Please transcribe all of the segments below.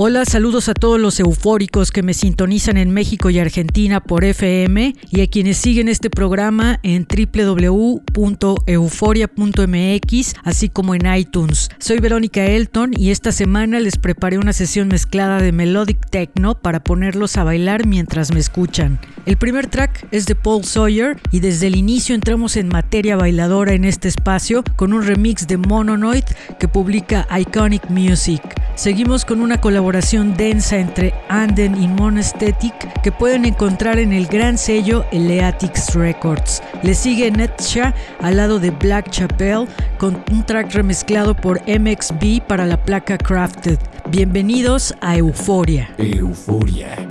Hola, saludos a todos los eufóricos que me sintonizan en México y Argentina por FM y a quienes siguen este programa en www.euforia.mx, así como en iTunes. Soy Verónica Elton y esta semana les preparé una sesión mezclada de melodic techno para ponerlos a bailar mientras me escuchan. El primer track es de Paul Sawyer y desde el inicio entramos en materia bailadora en este espacio con un remix de Mononoid que publica Iconic Music. Seguimos con una colaboración densa entre Anden y Monesthetic que pueden encontrar en el gran sello Eleatics Records. Le sigue Netsha al lado de Black Chapel con un track remezclado por MXB para la placa Crafted. Bienvenidos a Euforia. Euforia.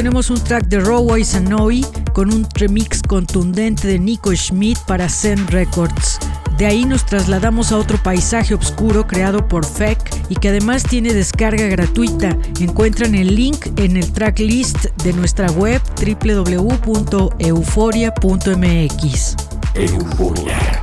Tenemos un track de Rowway Sanoi con un remix contundente de Nico Schmidt para Zen Records. De ahí nos trasladamos a otro paisaje oscuro creado por FEC y que además tiene descarga gratuita. Encuentran el link en el tracklist de nuestra web www.euforia.mx. Euforia.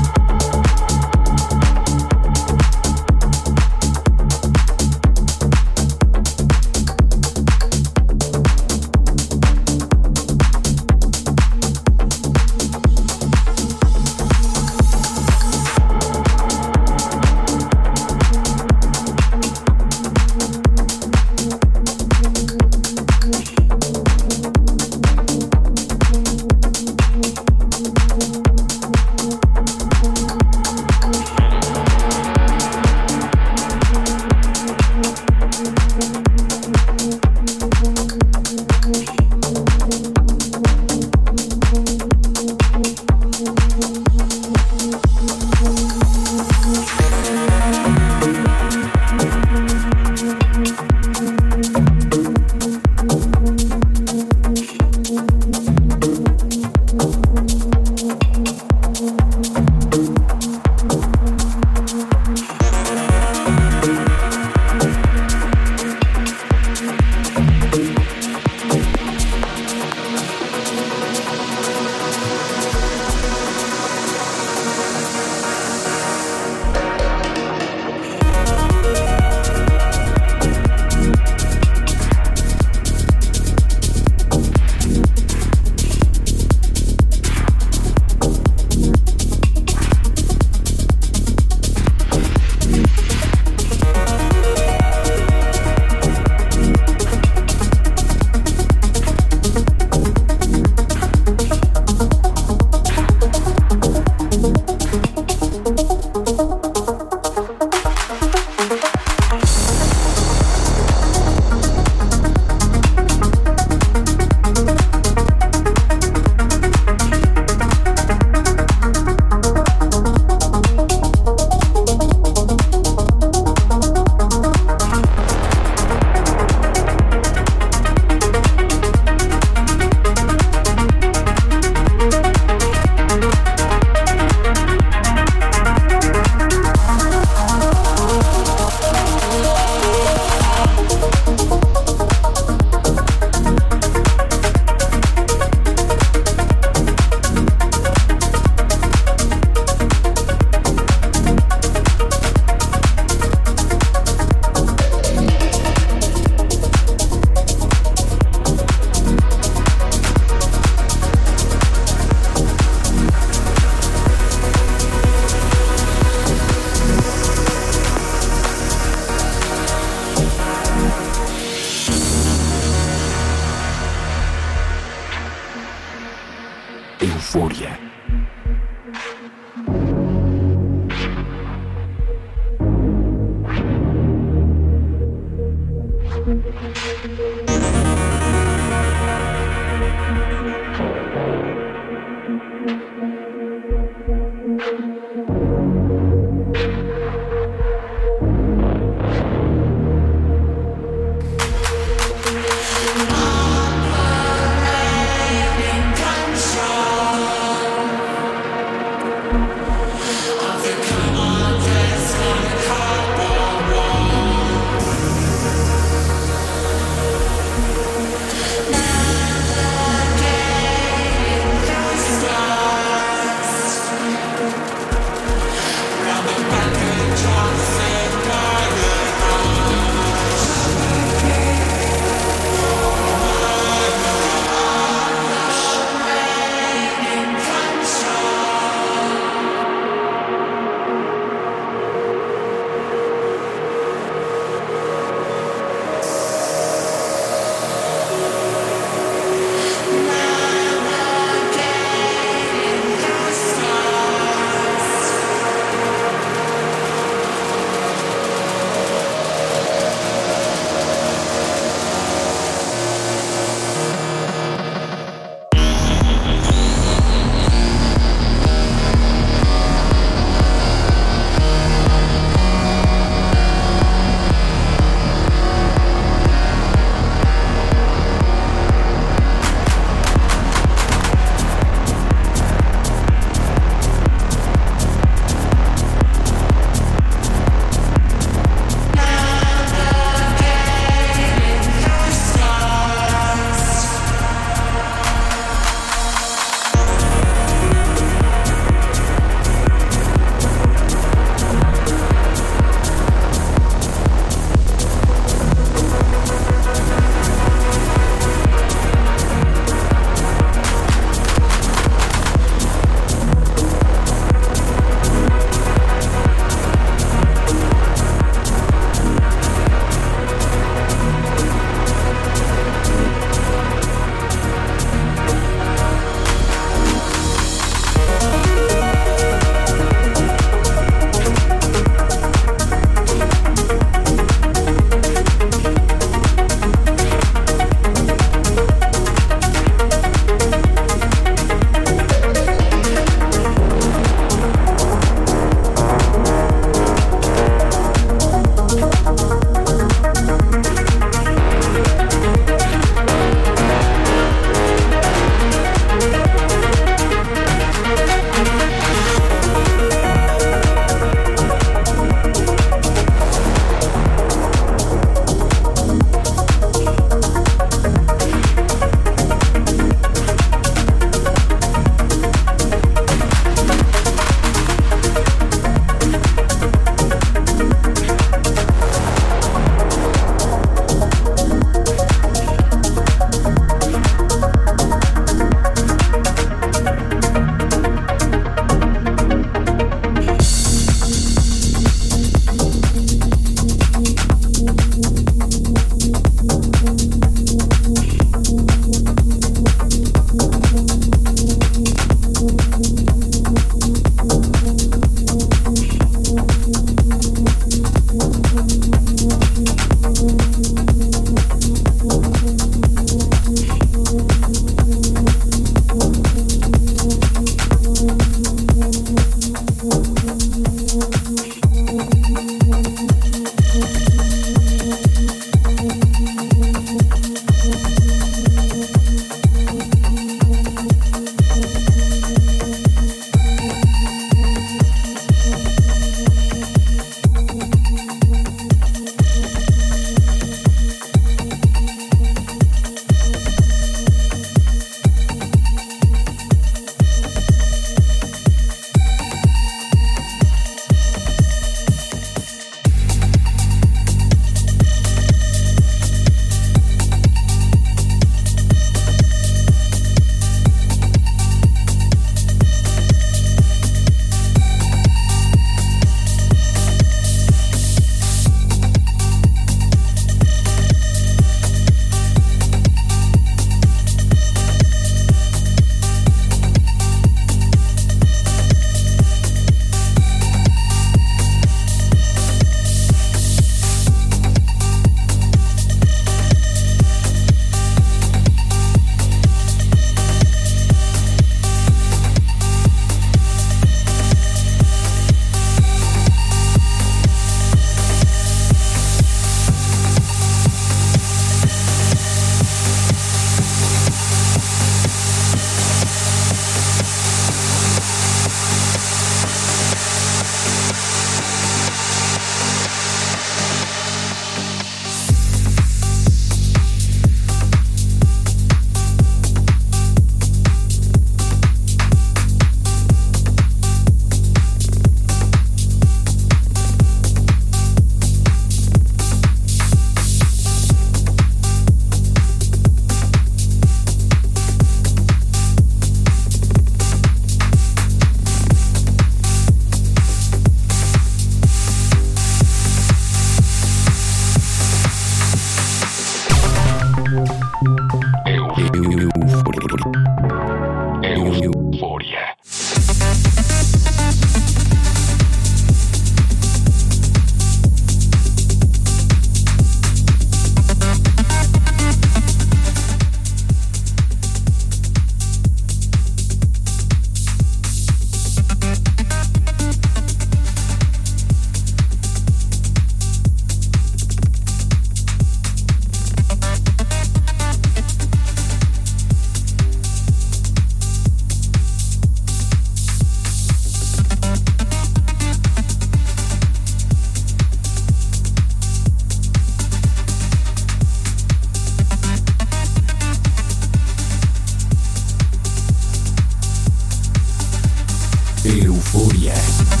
Fúria.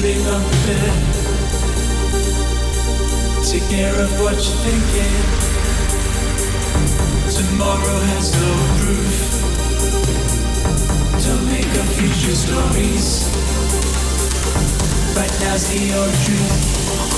feeling unfair. Take care of what you're thinking. Tomorrow has no proof. Don't make up future stories. Right now's the old truth.